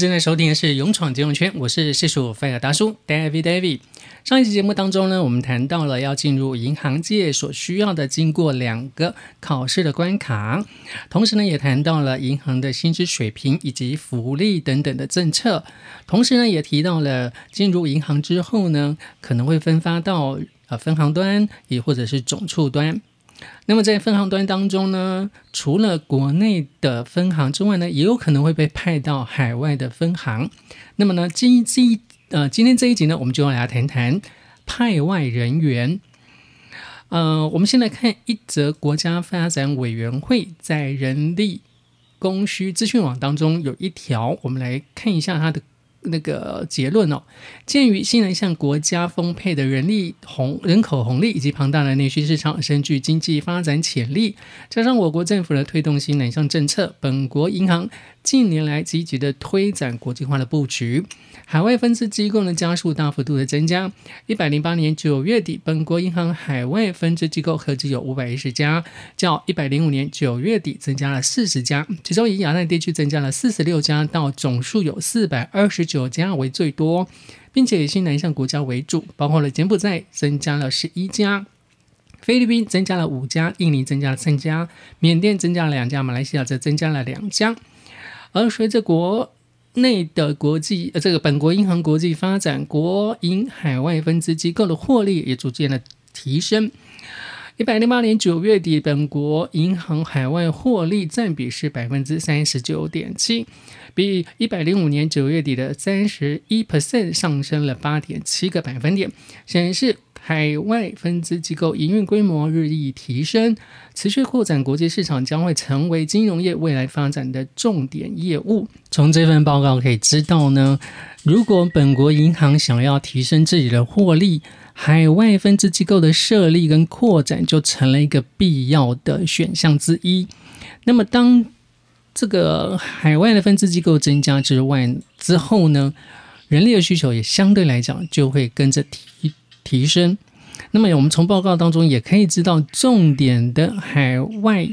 正在收听的是《勇闯金融圈》，我是细数菲尔大叔 David David。上一期节目当中呢，我们谈到了要进入银行界所需要的经过两个考试的关卡，同时呢，也谈到了银行的薪资水平以及福利等等的政策，同时呢，也提到了进入银行之后呢，可能会分发到呃分行端，也或者是总处端。那么在分行端当中呢，除了国内的分行之外呢，也有可能会被派到海外的分行。那么呢，今这一呃今天这一集呢，我们就要来谈谈派外人员。呃，我们先来看一则国家发展委员会在人力供需资讯网当中有一条，我们来看一下它的。那个结论哦，鉴于新南向国家丰沛的人力红人口红利以及庞大的内需市场，深具经济发展潜力，加上我国政府的推动新南向政策，本国银行近年来积极的推展国际化的布局。海外分支机构呢，加速大幅度的增加。一百零八年九月底，本国银行海外分支机构合计有五百一十家，较一百零五年九月底增加了四十家。其中以亚太地区增加了四十六家，到总数有四百二十九家为最多，并且以新南向国家为主，包括了柬埔寨增加了十一家，菲律宾增加了五家，印尼增加了三家，缅甸增加了两家，马来西亚则增加了两家。而随着国内的国际呃，这个本国银行国际发展国营海外分支机构的获利也逐渐的提升。一百零八年九月底，本国银行海外获利占比是百分之三十九点七，比一百零五年九月底的三十一 percent 上升了八点七个百分点，显示。海外分支机构营运规模日益提升，持续扩展国际市场将会成为金融业未来发展的重点业务。从这份报告可以知道呢，如果本国银行想要提升自己的获利，海外分支机构的设立跟扩展就成了一个必要的选项之一。那么，当这个海外的分支机构增加之外之后呢，人力的需求也相对来讲就会跟着提。提升。那么，我们从报告当中也可以知道，重点的海外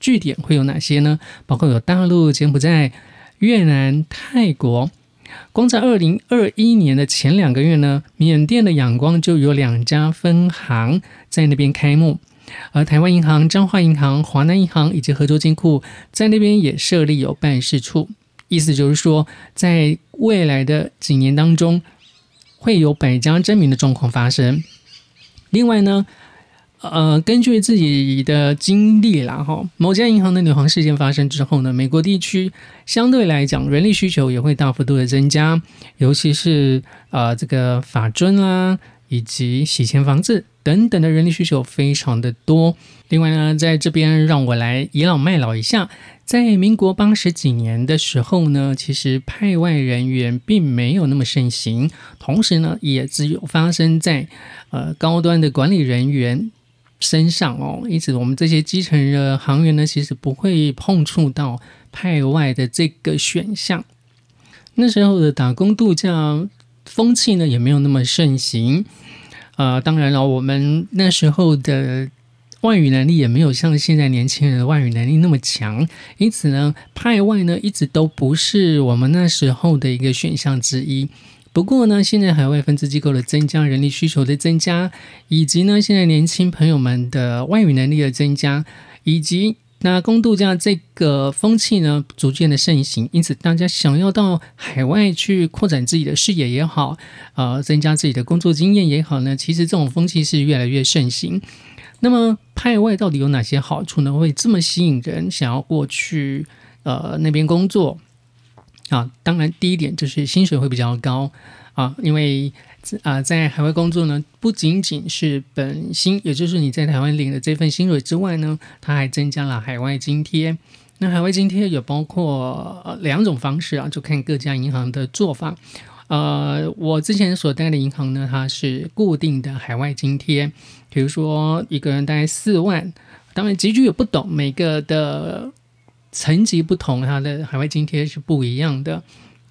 据点会有哪些呢？包括有大陆、柬埔寨、越南、泰国。光在二零二一年的前两个月呢，缅甸的仰光就有两家分行在那边开幕，而台湾银行、彰化银行、华南银行以及合作金库在那边也设立有办事处。意思就是说，在未来的几年当中。会有百家争鸣的状况发生。另外呢，呃，根据自己的经历啦，哈，某家银行的女皇事件发生之后呢，美国地区相对来讲人力需求也会大幅度的增加，尤其是呃这个法尊啊，以及洗钱防治等等的人力需求非常的多。另外呢，在这边让我来倚老卖老一下。在民国八十几年的时候呢，其实派外人员并没有那么盛行，同时呢，也只有发生在呃高端的管理人员身上哦。因此，我们这些基层的行员呢，其实不会碰触到派外的这个选项。那时候的打工度假风气呢，也没有那么盛行。呃，当然了，我们那时候的。外语能力也没有像现在年轻人的外语能力那么强，因此呢，派外呢一直都不是我们那时候的一个选项之一。不过呢，现在海外分支机构的增加、人力需求的增加，以及呢现在年轻朋友们的外语能力的增加，以及那公度假这个风气呢逐渐的盛行，因此大家想要到海外去扩展自己的视野也好，呃，增加自己的工作经验也好呢，其实这种风气是越来越盛行。那么派外到底有哪些好处呢？会这么吸引人想要过去呃那边工作啊？当然，第一点就是薪水会比较高啊，因为啊在海外工作呢，不仅仅是本薪，也就是你在台湾领的这份薪水之外呢，它还增加了海外津贴。那海外津贴有包括两种方式啊，就看各家银行的做法。呃，我之前所待的银行呢，它是固定的海外津贴，比如说一个人大概四万，当然集聚也不懂，每个的层级不同，它的海外津贴是不一样的。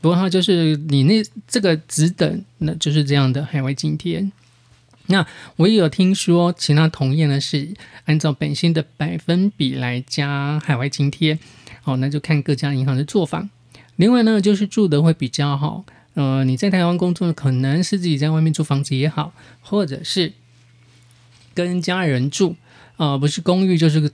不过它就是你那这个职等，那就是这样的海外津贴。那我也有听说其他同业呢是按照本薪的百分比来加海外津贴，哦，那就看各家银行的做法。另外呢，就是住的会比较好。呃，你在台湾工作，可能是自己在外面租房子也好，或者是跟家人住，啊，不是公寓就是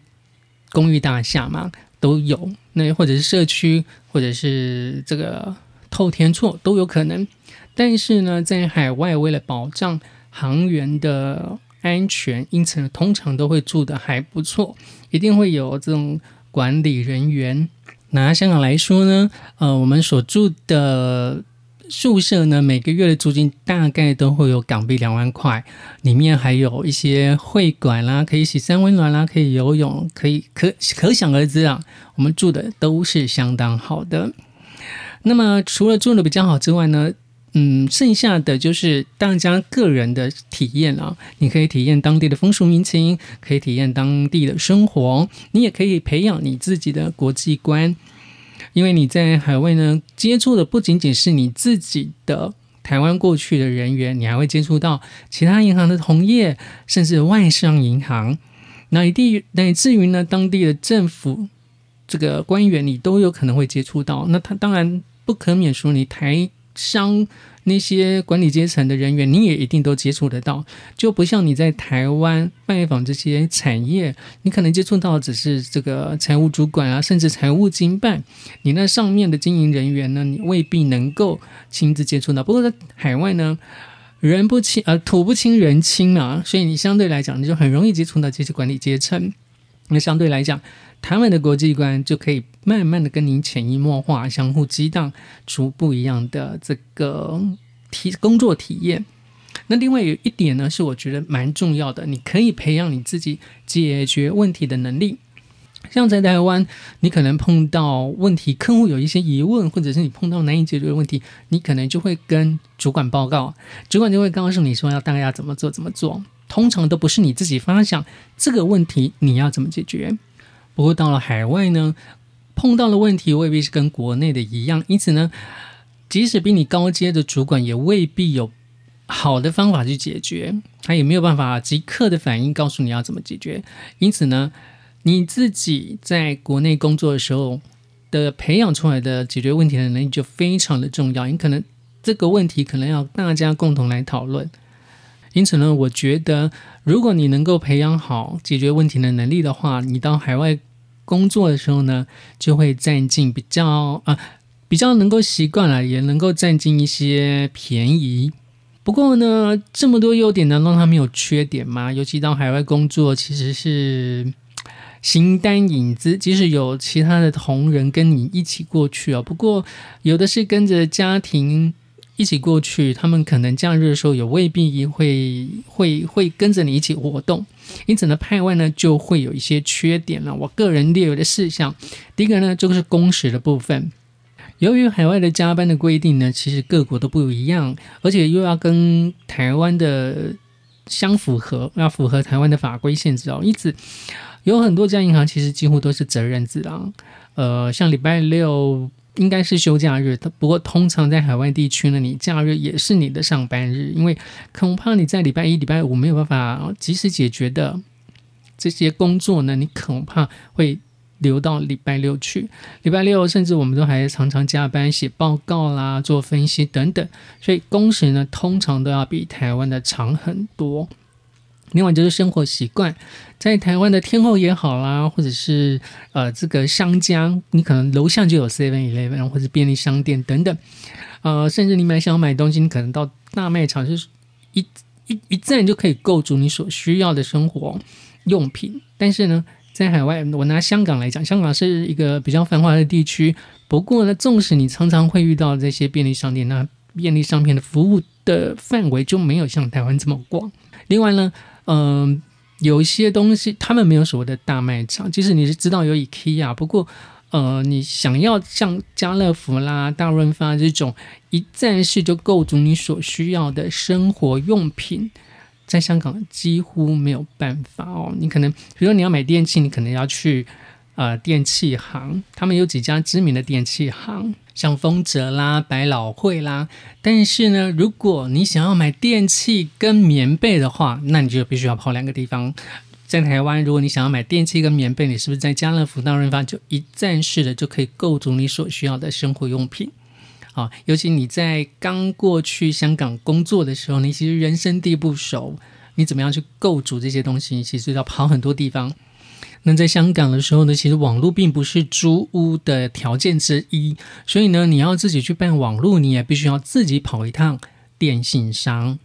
公寓大厦嘛，都有。那或者是社区，或者是这个后天错都有可能。但是呢，在海外为了保障航员的安全，因此呢，通常都会住的还不错，一定会有这种管理人员。拿香港来说呢，呃，我们所住的。宿舍呢，每个月的租金大概都会有港币两万块，里面还有一些会馆啦，可以洗三温暖啦，可以游泳，可以可可想而知啊，我们住的都是相当好的。那么除了住的比较好之外呢，嗯，剩下的就是大家个人的体验了。你可以体验当地的风俗民情，可以体验当地的生活，你也可以培养你自己的国际观。因为你在海外呢，接触的不仅仅是你自己的台湾过去的人员，你还会接触到其他银行的同业，甚至外商银行，乃地乃至于呢当地的政府这个官员，你都有可能会接触到。那他当然不可免说你台商。那些管理阶层的人员，你也一定都接触得到，就不像你在台湾拜访这些产业，你可能接触到只是这个财务主管啊，甚至财务经办，你那上面的经营人员呢，你未必能够亲自接触到。不过在海外呢，人不亲呃土不亲人亲啊，所以你相对来讲，你就很容易接触到这些管理阶层。那相对来讲，他们的国际观就可以慢慢的跟您潜移默化、相互激荡出不一样的这个体工作体验。那另外有一点呢，是我觉得蛮重要的，你可以培养你自己解决问题的能力。像在台湾，你可能碰到问题，客户有一些疑问，或者是你碰到难以解决的问题，你可能就会跟主管报告，主管就会告诉你说要大概要怎么做怎么做。通常都不是你自己发想这个问题你要怎么解决。不过到了海外呢，碰到的问题未必是跟国内的一样，因此呢，即使比你高阶的主管也未必有好的方法去解决，他也没有办法即刻的反应告诉你要怎么解决。因此呢，你自己在国内工作的时候的培养出来的解决问题的能力就非常的重要。你可能这个问题可能要大家共同来讨论。因此呢，我觉得如果你能够培养好解决问题的能力的话，你到海外工作的时候呢，就会占尽比较啊比较能够习惯了，也能够占尽一些便宜。不过呢，这么多优点难道它没有缺点吗？尤其到海外工作，其实是形单影只，即使有其他的同仁跟你一起过去啊，不过有的是跟着家庭。一起过去，他们可能假日的时候也未必会会会跟着你一起活动，因此呢，派外呢就会有一些缺点了。我个人列为的事项，第一个呢就是工时的部分。由于海外的加班的规定呢，其实各国都不一样，而且又要跟台湾的相符合，要符合台湾的法规限制哦。因此，有很多家银行其实几乎都是责任制啊。呃，像礼拜六。应该是休假日，不过通常在海外地区呢，你假日也是你的上班日，因为恐怕你在礼拜一、礼拜五没有办法及时解决的这些工作呢，你恐怕会留到礼拜六去。礼拜六甚至我们都还常常加班写报告啦、做分析等等，所以工时呢通常都要比台湾的长很多。另外就是生活习惯，在台湾的天后也好啦，或者是呃这个商家，你可能楼下就有 Seven Eleven 或者便利商店等等，呃，甚至你买想要买东西，你可能到大卖场就是一一一站就可以购足你所需要的生活用品。但是呢，在海外，我拿香港来讲，香港是一个比较繁华的地区，不过呢，纵使你常常会遇到这些便利商店，那便利商店的服务的范围就没有像台湾这么广。另外呢。嗯，有一些东西他们没有所谓的大卖场，即使你是知道有 IKEA，不过，呃，你想要像家乐福啦、大润发这种一站式就购足你所需要的生活用品，在香港几乎没有办法哦。你可能，比如说你要买电器，你可能要去。呃，电器行，他们有几家知名的电器行，像丰泽啦、百老汇啦。但是呢，如果你想要买电器跟棉被的话，那你就必须要跑两个地方，在台湾，如果你想要买电器跟棉被，你是不是在家乐福、大润发就一站式的就可以购足你所需要的生活用品？啊，尤其你在刚过去香港工作的时候，你其实人生地不熟，你怎么样去购足这些东西？其实要跑很多地方。那在香港的时候呢，其实网络并不是租屋的条件之一，所以呢，你要自己去办网络，你也必须要自己跑一趟电信商。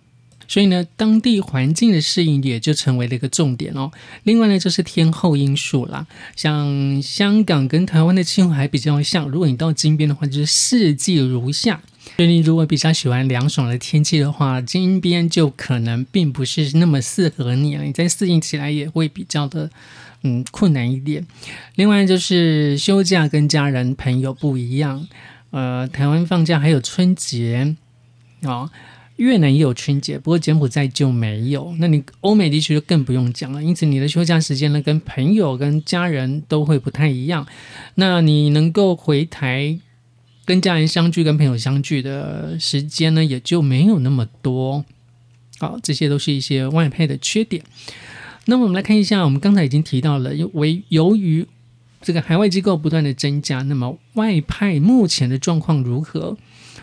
所以呢，当地环境的适应也就成为了一个重点哦。另外呢，就是天候因素啦，像香港跟台湾的气候还比较像，如果你到金边的话，就是四季如夏。所以你如果比较喜欢凉爽的天气的话，金边就可能并不是那么适合你了，你在适应起来也会比较的。嗯，困难一点。另外就是休假跟家人朋友不一样。呃，台湾放假还有春节啊，越南也有春节，不过柬埔寨就没有。那你欧美地区就更不用讲了。因此，你的休假时间呢，跟朋友跟家人都会不太一样。那你能够回台跟家人相聚、跟朋友相聚的时间呢，也就没有那么多。好，这些都是一些外配的缺点。那么我们来看一下，我们刚才已经提到了，为由于这个海外机构不断的增加，那么外派目前的状况如何？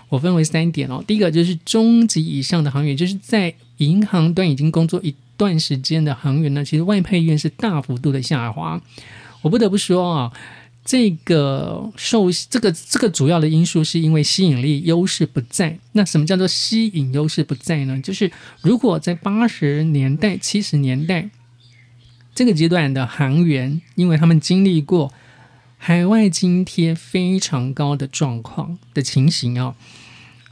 我分为三点哦。第一个就是中级以上的航员，就是在银行端已经工作一段时间的航员呢，其实外派意愿是大幅度的下滑。我不得不说啊，这个受这个这个主要的因素是因为吸引力优势不在。那什么叫做吸引优势不在呢？就是如果在八十年代、七十年代。这个阶段的航员，因为他们经历过海外津贴非常高的状况的情形啊，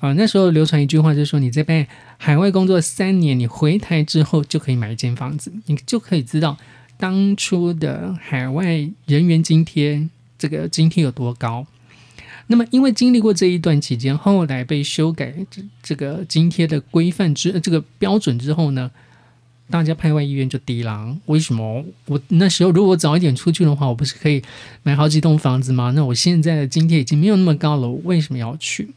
啊，那时候流传一句话，就是说你在被海外工作三年，你回台之后就可以买一间房子，你就可以知道当初的海外人员津贴这个津贴有多高。那么，因为经历过这一段期间，后来被修改这这个津贴的规范之这个标准之后呢？大家派外意愿就低了，为什么？我那时候如果早一点出去的话，我不是可以买好几栋房子吗？那我现在的津贴已经没有那么高了，我为什么要去？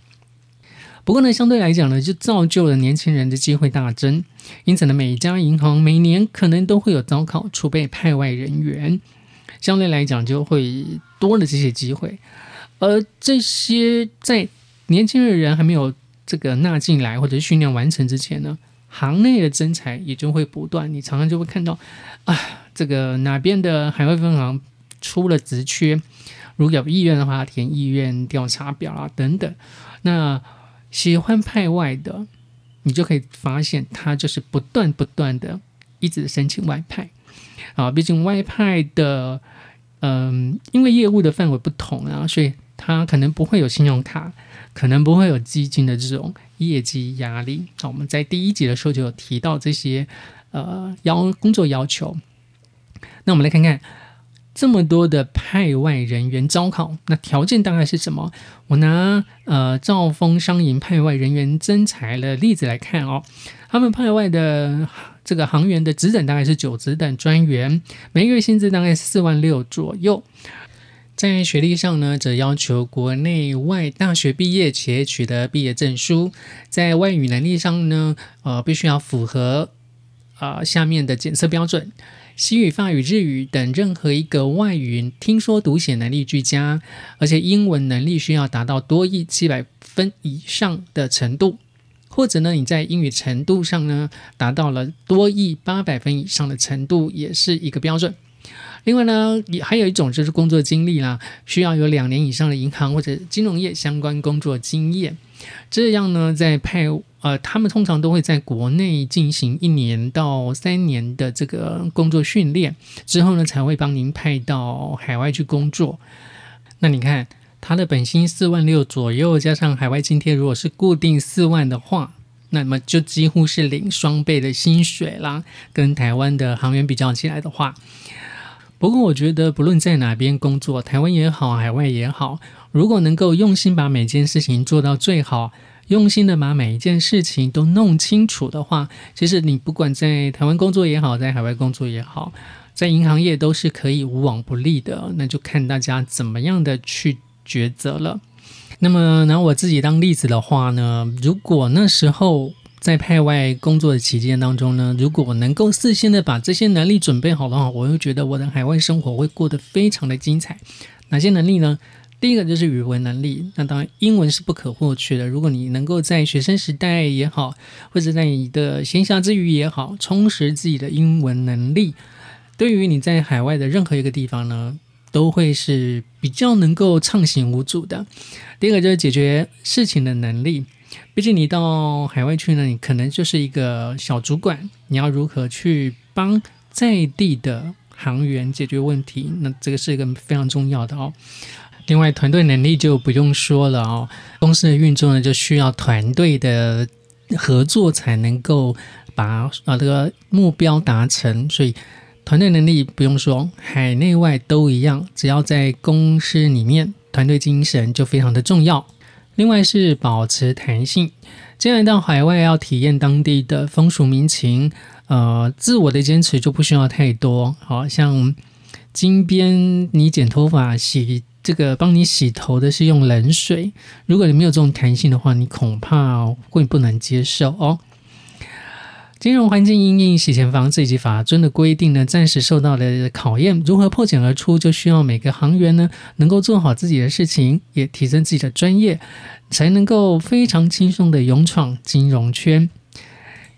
不过呢，相对来讲呢，就造就了年轻人的机会大增。因此呢，每一家银行每年可能都会有招考储备派外人员，相对来讲就会多了这些机会。而这些在年轻人还没有这个纳进来或者训练完成之前呢？行内的增才也就会不断，你常常就会看到，啊，这个哪边的海外分行出了职缺，如果有意愿的话，填意愿调查表啊等等。那喜欢派外的，你就可以发现他就是不断不断的一直申请外派啊。毕竟外派的，嗯，因为业务的范围不同啊，所以他可能不会有信用卡。可能不会有基金的这种业绩压力。好，我们在第一集的时候就有提到这些呃要工作要求。那我们来看看这么多的派外人员招考，那条件大概是什么？我拿呃兆丰商银派外人员增才的例子来看哦，他们派外的这个行员的职等大概是九职等专员，每个月薪资大概四万六左右。在学历上呢，则要求国内外大学毕业且取得毕业证书。在外语能力上呢，呃，必须要符合啊下面的检测标准：西语、法语、日语等任何一个外语听说读写能力俱佳，而且英文能力需要达到多亿七百分以上的程度，或者呢，你在英语程度上呢达到了多亿八百分以上的程度，也是一个标准。另外呢，也还有一种就是工作经历啦，需要有两年以上的银行或者金融业相关工作经验。这样呢，在派呃，他们通常都会在国内进行一年到三年的这个工作训练之后呢，才会帮您派到海外去工作。那你看，他的本薪四万六左右，加上海外津贴，如果是固定四万的话，那么就几乎是领双倍的薪水啦。跟台湾的行员比较起来的话。不过，我觉得不论在哪边工作，台湾也好，海外也好，如果能够用心把每件事情做到最好，用心的把每一件事情都弄清楚的话，其实你不管在台湾工作也好，在海外工作也好，在银行业都是可以无往不利的。那就看大家怎么样的去抉择了。那么拿我自己当例子的话呢，如果那时候在派外工作的期间当中呢，如果能够事先的把这些能力准备好的话，我会觉得我的海外生活会过得非常的精彩。哪些能力呢？第一个就是语文能力，那当然英文是不可或缺的。如果你能够在学生时代也好，或者在你的闲暇之余也好，充实自己的英文能力，对于你在海外的任何一个地方呢，都会是比较能够畅行无阻的。第二个就是解决事情的能力。毕竟你到海外去呢，你可能就是一个小主管，你要如何去帮在地的航员解决问题？那这个是一个非常重要的哦。另外，团队能力就不用说了哦。公司的运作呢，就需要团队的合作才能够把啊这个目标达成。所以，团队能力不用说，海内外都一样。只要在公司里面，团队精神就非常的重要。另外是保持弹性，既然到海外要体验当地的风俗民情，呃，自我的坚持就不需要太多。好像金边，你剪头发、洗这个帮你洗头的是用冷水，如果你没有这种弹性的话，你恐怕会不能接受哦。金融环境因应洗钱防治以及法遵的规定呢，暂时受到了考验。如何破茧而出，就需要每个行员呢能够做好自己的事情，也提升自己的专业，才能够非常轻松的勇闯金融圈。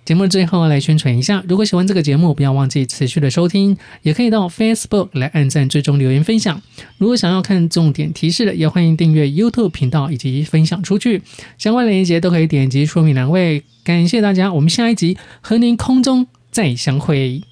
节目最后来宣传一下，如果喜欢这个节目，不要忘记持续的收听，也可以到 Facebook 来按赞、追踪、留言、分享。如果想要看重点提示的，也欢迎订阅 YouTube 频道以及分享出去。相关链接都可以点击说明栏位。感谢大家，我们下一集和您空中再相会。